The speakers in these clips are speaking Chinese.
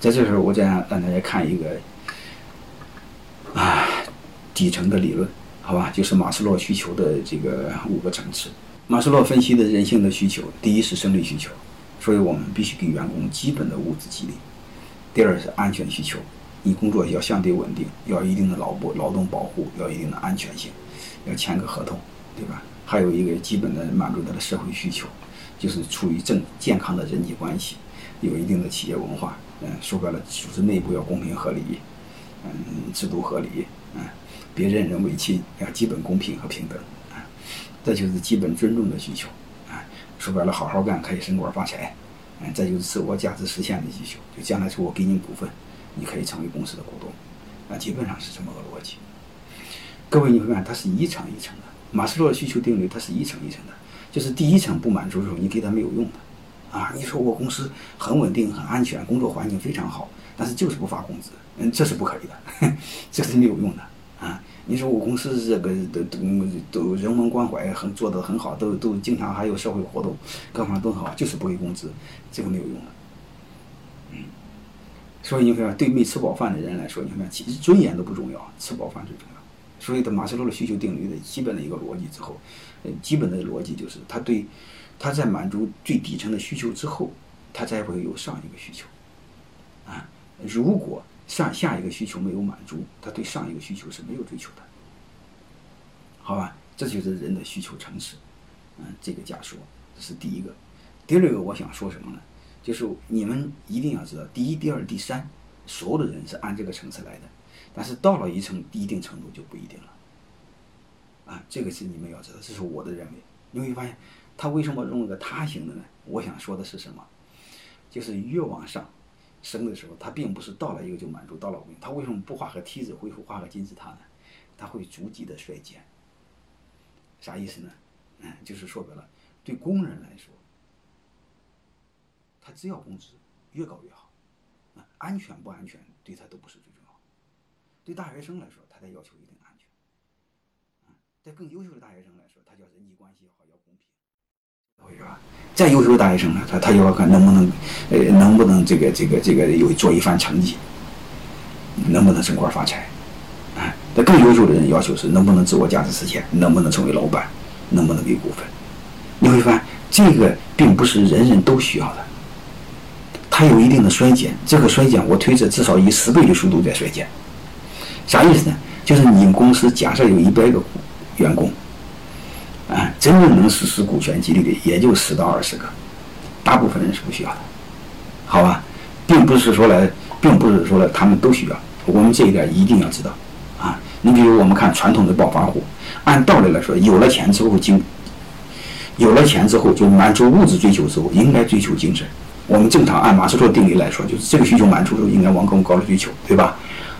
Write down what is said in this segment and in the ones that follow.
在这时候，我再让大家看一个啊底层的理论，好吧？就是马斯洛需求的这个五个层次。马斯洛分析的人性的需求，第一是生理需求，所以我们必须给员工基本的物质激励；第二是安全需求，你工作要相对稳定，要一定的劳保劳动保护，要一定的安全性，要签个合同，对吧？还有一个基本的满足他的社会需求，就是处于正健康的人际关系，有一定的企业文化。嗯，说白了，组织内部要公平合理，嗯，制度合理，嗯，别任人唯亲，要基本公平和平等，啊，这就是基本尊重的需求，啊，说白了，好好干可以升官发财，嗯，这就是自我价值实现的需求，就将来说我给你股份，你可以成为公司的股东，啊，基本上是这么个逻辑。各位你会看，它是一层一层的，马斯洛的需求定律它是一层一层的，就是第一层不满足的时候，你给他没有用的。啊，你说我公司很稳定、很安全，工作环境非常好，但是就是不发工资，嗯，这是不可以的，这是没有用的啊。你说我公司这个都都都人文关怀很做得很好，都都经常还有社会活动，各方面都很好，就是不给工资，这个没有用的。嗯，所以你看，对没吃饱饭的人来说，你看其实尊严都不重要，吃饱饭最重要。所以，的马斯洛的需求定律的基本的一个逻辑之后，呃，基本的逻辑就是他对。他在满足最底层的需求之后，他才会有上一个需求，啊，如果上下一个需求没有满足，他对上一个需求是没有追求的，好吧？这就是人的需求层次，嗯，这个假说这是第一个。第二个我想说什么呢？就是你们一定要知道，第一、第二、第三，所有的人是按这个层次来的，但是到了一层一定程度就不一定了，啊，这个是你们要知道，这是我的认为，你会发现。他为什么用了个他形的呢？我想说的是什么？就是越往上升的时候，他并不是到了一个就满足，到了五，他为什么不画个梯子，恢复画个金字塔呢？他会逐级的衰减。啥意思呢？嗯，就是说白了，对工人来说，他只要工资越高越好，啊，安全不安全对他都不是最重要。对大学生来说，他得要求一定安全。嗯，在更优秀的大学生来说，他叫人际关系好，要公平。是吧？再优秀的大学生呢，他他就要看能不能，呃，能不能这个这个这个有做一番成绩，能不能升官发财，啊，那更优秀的人要求是能不能自我价值实现，能不能成为老板，能不能给股份？你会发现这个并不是人人都需要的，它有一定的衰减，这个衰减我推测至少以十倍的速度在衰减。啥意思呢？就是你公司假设有一百个员工。真正能实施股权激励的也就十到二十个，大部分人是不需要的，好吧？并不是说来，并不是说来他们都需要，我们这一点一定要知道啊。你比如我们看传统的暴发户，按道理来说，有了钱之后精，有了钱之后就满足物质追求之后，应该追求精神。我们正常按马斯洛定律来说，就是这个需求满足之后，应该往更高的追求，对吧？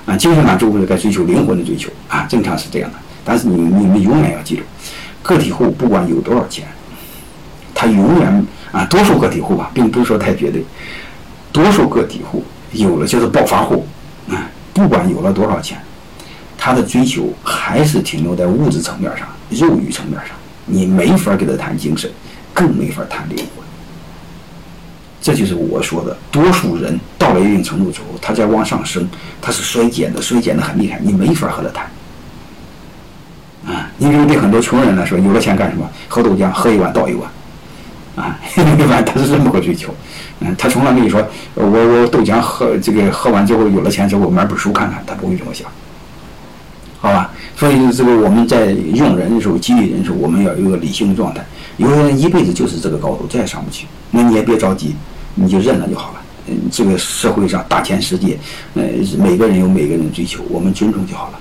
啊，精神满足者该追求灵魂的追求啊，正常是这样的。但是你你们永远要记住。个体户不管有多少钱，他永远啊，多数个体户吧，并不是说太绝对。多数个体户有了就是暴发户啊，不管有了多少钱，他的追求还是停留在物质层面上、肉欲层面上。你没法跟他谈精神，更没法谈灵魂。这就是我说的，多数人到了一定程度之后，他在往上升，他是衰减的，衰减的很厉害，你没法和他谈。啊，你比如对很多穷人来说，有了钱干什么？喝豆浆，喝一碗倒一碗，啊，一般他是这么个追求。嗯，他从来跟你说，我我豆浆喝这个喝完之后，有了钱之后买本书看看，他不会这么想，好吧？所以这个我们在用人的时候，激励人的时候，我们要有一个理性的状态。有的人一辈子就是这个高度，再也上不去，那你也别着急，你就认了就好了。嗯，这个社会上大千世界，呃，每个人有每个人的追求，我们尊重就好了。